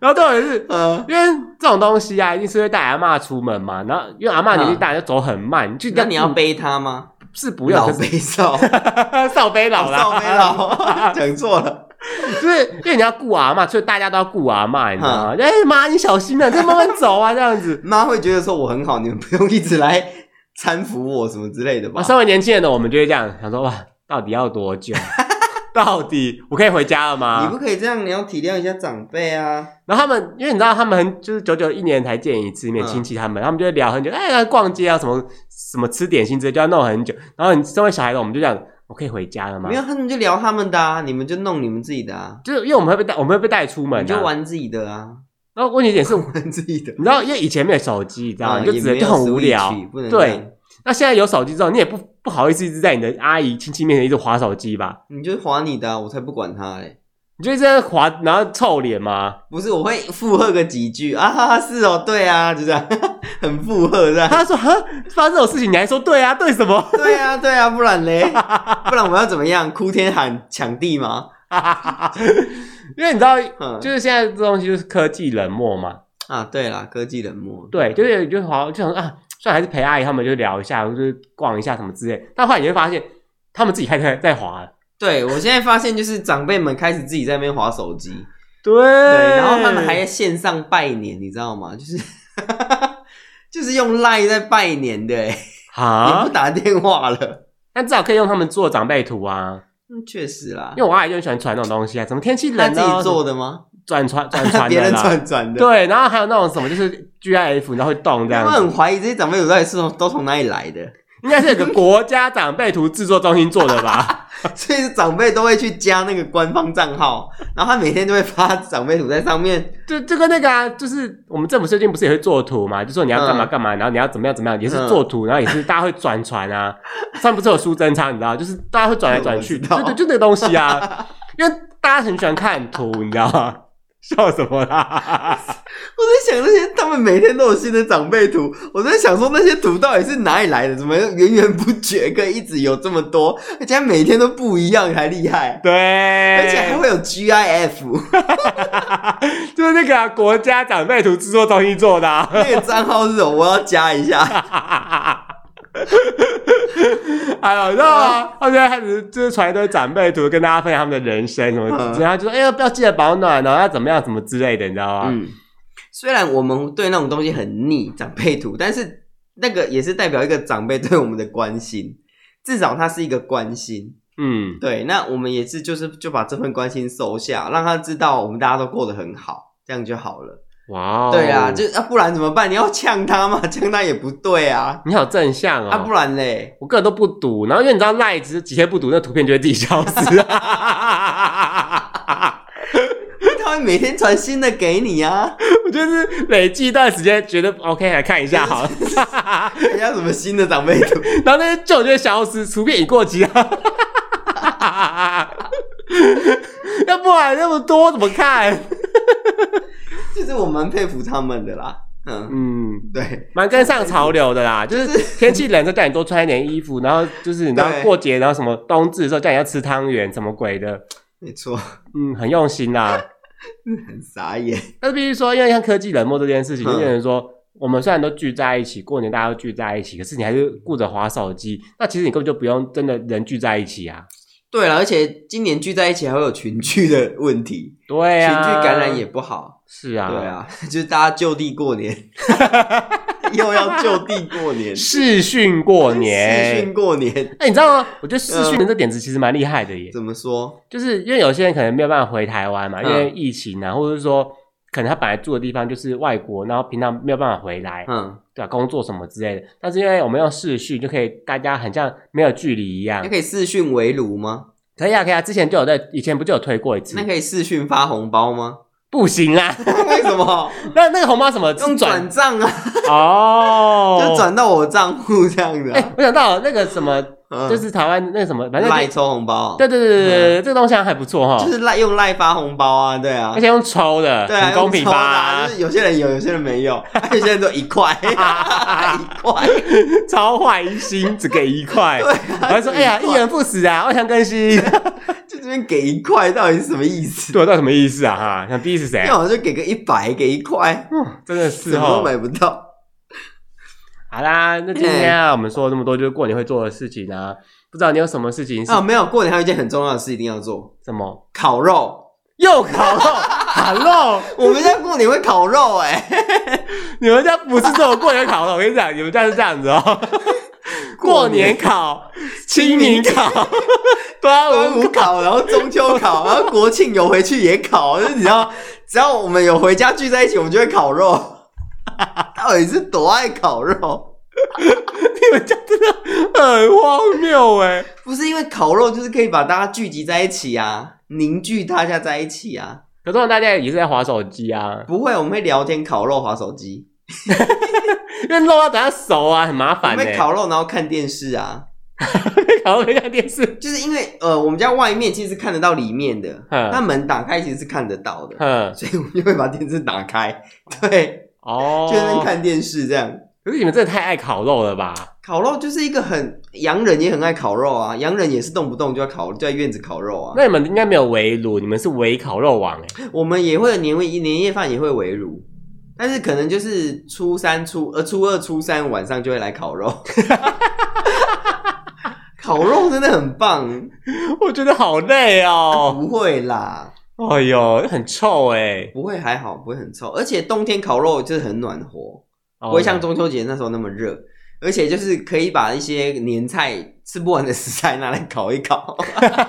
然后重点是，呃，因为这种东西啊，一定是会带阿嬷出门嘛。然后因为阿嬷年纪大，就走很慢。就那你要背她吗？是不要，老杯少，*laughs* 少杯老啦，少杯老，*laughs* 讲错了。就是因为你要顾阿嬷，所以大家都要顾阿嬷，你知道吗？哎妈，你小心啊，再慢慢走啊，这样子。*laughs* 妈会觉得说我很好，你们不用一直来搀扶我什么之类的吧？身为年轻人的我们就会这样想说：哇，到底要多久？到底我可以回家了吗？你不可以这样，你要体谅一下长辈啊。然后他们，因为你知道他们很就是久久一年才见一次面，亲戚他们，他们就会聊很久，哎，逛街啊，什么什么吃点心之类，就要弄很久。然后你身为小孩子，我们就这样，我可以回家了吗？没有，他们就聊他们的啊，你们就弄你们自己的啊。就是因为我们会被带，我们会被带出门，你就玩自己的啊。然后问题点是 *laughs* 玩自己的，你知道，因为以前没有手机，你知道吗？就只能就很无聊，对。那现在有手机之后，你也不不好意思一直在你的阿姨亲戚面前一直划手机吧？你就是划你的啊，我才不管他哎！你就这样滑，然后臭脸吗？不是，我会附和个几句啊哈哈，是哦，对啊，就这样，*laughs* 很附和这样。他说哈，发生这种事情你还说对啊？对什么？对啊，对啊，不然嘞？*laughs* 不然我们要怎么样？哭天喊抢地吗？因为你知道，就是现在这东西就是科技冷漠嘛。啊，对啦，科技冷漠。对，就是就滑，就想啊。虽然还是陪阿姨他们就聊一下，就是逛一下什么之类，但后来你会发现，他们自己开始在滑了。对，我现在发现，就是长辈们开始自己在那边滑手机。对，然后他们还在线上拜年，你知道吗？就是 *laughs* 就是用 Line 在拜年的，啊，也不打电话了。但至少可以用他们做长辈图啊。嗯，确实啦，因为我阿姨就很喜欢传那种东西啊，怎么天气冷，自己做的吗？转传 *laughs* 转传别人转转的，对，然后还有那种什么，就是 GIF，然后会动这样。我很怀疑这些长辈图到底是从都从哪里来的？应该是有个国家长辈图制作中心做的吧？*laughs* 所以长辈都会去加那个官方账号，然后他每天都会发长辈图在上面。就就跟那个啊，就是我们政府最近不是也会做图嘛？就说你要干嘛干嘛，然后你要怎么样怎么样，也是做图，然后也是大家会转传啊。上面不是有苏贞昌，你知道，就是大家会转来转去，对对，就那个东西啊，因为大家很喜欢看图，你知道吗？笑什么啦？*laughs* 我在想那些他们每天都有新的长辈图，我在想说那些图到底是哪里来的？怎么源源不绝，可以一直有这么多，而且每天都不一样，还厉害。对，而且还会有 GIF，*laughs* 就是那个、啊、国家长辈图制作中心做的、啊。那个账号是什么？我要加一下。*laughs* *laughs* 哎呦，你知道吗？他现在开始就是传一堆长辈图，跟大家分享他们的人生什么，然后就说：“哎呦，不要记得保暖哦，要怎么样，怎么之类的，你知道吗？”嗯，虽然我们对那种东西很腻，长辈图，但是那个也是代表一个长辈对我们的关心，*laughs* 至少他是一个关心。嗯，对，那我们也是，就是就把这份关心收下，让他知道我们大家都过得很好，这样就好了。哇，Wow 对啊，就啊，不然怎么办？你要呛他吗？*laughs* 呛他也不对啊。你好正向哦。啊，不然嘞，我个人都不赌，然后因为你知道赖子几天不赌，那图片就会自己消失啊。他会每天传新的给你啊。*laughs* 我就是累计一段时间，觉得 OK，来看一下 *laughs* 好了。看一下什么新的长辈图，然后那些旧就会消失，图片已过期啊。要不然那么多怎么看？其实我蛮佩服他们的啦。嗯嗯，对，蛮跟上潮流的啦。*laughs* 就是天气冷，就叫你多穿一点衣服，然后就是你知道过节，然后什么冬至的时候叫你要吃汤圆，什么鬼的。没错，嗯，很用心啦，*laughs* 很傻眼。但是必须说，因为像科技冷漠这件事情，就变成说，我们虽然都聚在一起，过年大家都聚在一起，可是你还是顾着滑手机，那其实你根本就不用真的人聚在一起啊。对了，而且今年聚在一起还会有群聚的问题，*laughs* 对啊，群聚感染也不好。是啊，对啊，就是大家就地过年，*laughs* 又要就地过年，视讯过年，视讯过年。哎、欸，你知道吗？我觉得视讯的这点子其实蛮厉害的耶。怎么说？就是因为有些人可能没有办法回台湾嘛，因为疫情啊，或者是说可能他本来住的地方就是外国，然后平常没有办法回来，嗯，对啊？工作什么之类的。但是因为我们用视讯，就可以大家很像没有距离一样。那可以视讯围炉吗？可以啊，可以啊。之前就有在，以前不就有推过一次？那可以视讯发红包吗？不行啊！*laughs* 为什么？*laughs* 那那个红包什么？用转账啊？哦，*laughs* 就转到我账户这样子。哎，我想到那个什么，就是台湾那个什么，反正赖抽红包。对对对对对，这个东西还不错哈。就是赖用赖发红包啊，对啊，而且用抽的，对啊，公平吧？就是有些人有，有些人没有，*laughs* 有些人都一块，*laughs* 一块，*laughs* 超坏心，只给一块。对，我还说，哎呀，一元不死啊，我想更新。就这边给一块，到底是什么意思？对，到底什么意思啊？哈，想第一是谁？要么就给个一百，给一块，嗯，真的是什么都买不到。好啦，那今天啊，我们说了这么多，就是过年会做的事情啊。不知道你有什么事情？哦，没有，过年还有一件很重要的事一定要做，什么？烤肉，又烤肉，*laughs* 烤肉。我们家过年会烤肉，哎，*laughs* 你们家不是这种过年烤肉，我跟你讲，你们家是这样子哦。*laughs* 过年烤，清明烤，端午烤，然后中秋烤，然后国庆有回去也烤，就是你知道，只要我们有回家聚在一起，我们就会烤肉。*laughs* 到底是多爱烤肉？*laughs* 你们家真的很荒谬哎！不是因为烤肉就是可以把大家聚集在一起啊，凝聚大家在一起啊。可是大家也是在滑手机啊？不会，我们会聊天、烤肉、滑手机。*laughs* 因为肉要等下熟啊，很麻烦。我们烤肉，然后看电视啊。烤肉看电视，就是因为呃，我们家外面其实是看得到里面的，那门打开其实是看得到的，所以我们就会把电视打开，对，哦，就在那边看电视这样。可是你们真的太爱烤肉了吧？烤肉就是一个很洋人也很爱烤肉啊，洋人也是动不动就要烤，就在院子烤肉啊。那你们应该没有围炉，你们是围烤肉王哎。我们也会有年夜年夜饭也会围炉。但是可能就是初三、初呃初二、初三晚上就会来烤肉，*laughs* 烤肉真的很棒，我觉得好累哦。不会啦，哎呦，很臭哎，不会还好，不会很臭，而且冬天烤肉就是很暖和，不会像中秋节那时候那么热，而且就是可以把一些年菜吃不完的食材拿来烤一烤，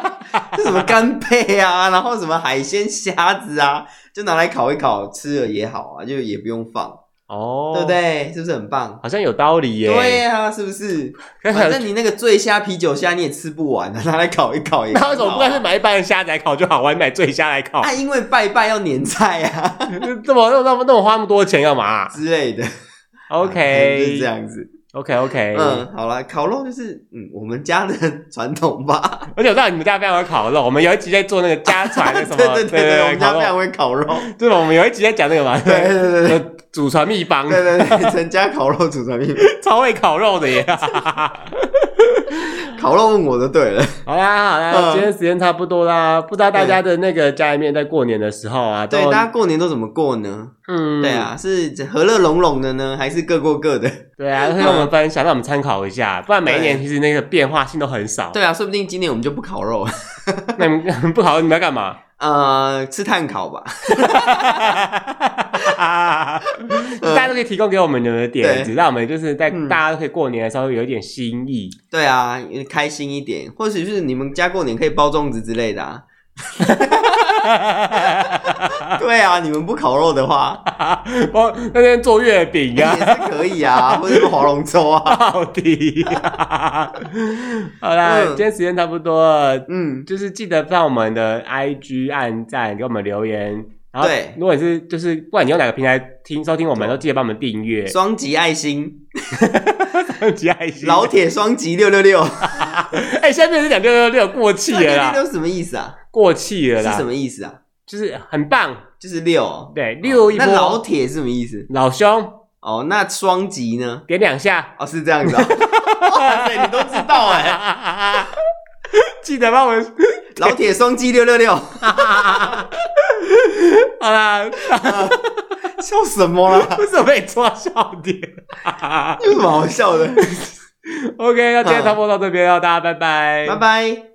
*laughs* 什么干贝啊，*laughs* 然后什么海鲜、虾子啊。就拿来烤一烤，吃了也好啊，就也不用放哦，对不对？是不是很棒？好像有道理耶。对啊，是不是？*laughs* 反正你那个醉虾、啤酒虾你也吃不完的，*laughs* 拿来烤一烤也好。那为什么不干脆买一般的虾来烤就好？我还买醉虾来烤。啊，因为拜拜要年菜啊，*laughs* 这么那么那么花那么多钱干嘛之类的？OK，就是这样子。OK OK，嗯，好了，烤肉就是嗯我们家的传统吧。而且我知道你们家非常会烤肉，我们有一集在做那个家传的什么，对对对对，我们家非常会烤肉。对，我们有一集在讲那个嘛，对对对对，祖传秘方，对对对，陈家烤肉祖传秘方，*laughs* 超会烤肉的耶。*laughs* 烤肉问我就对了。好啦好啦，今天时间差不多啦，不知道大家的那个家里面在过年的时候啊，对，大家过年都怎么过呢？嗯，对啊，是和乐融融的呢，还是各过各的？对啊，*laughs* 让我们分享，让我们参考一下。不然每一年其实那个变化性都很少。对啊，说不定今年我们就不烤肉。那你们不烤肉，你们要干嘛？呃，吃炭烤吧。*laughs* 大家都可以提供给我们的点子，让我们就是在大家都可以过年的时候有一点新意。对啊，开心一点，或许是你们家过年可以包粽子之类的啊。*laughs* 对啊，你们不烤肉的话，包 *laughs* 那天做月饼啊，也是可以啊，或者是划龙舟啊，到底。好啦，嗯、今天时间差不多了，嗯，就是记得帮我们的 IG 按赞，给我们留言。然后对，如果你是就是不管你用哪个平台听收听，我们都记得帮我们订阅，双击爱心，*laughs* 双击爱心，老铁双击六六六。*laughs* 哎，现在变成讲六六六过气了啦，六六六什么意思啊？过气了啦。是什么意思啊？就是很棒，就是六，对，六一波。那老铁是什么意思？老兄。哦，那双击呢？点两下。哦，是这样子哦。*laughs* 哇塞，你都知道哎。记得帮我老铁双击六六六。*laughs* 好啦，笑什么啦？为什么被抓笑点？*laughs* 有什么好笑的？*laughs* OK，那今天差不多到这边了，大家拜拜，拜拜。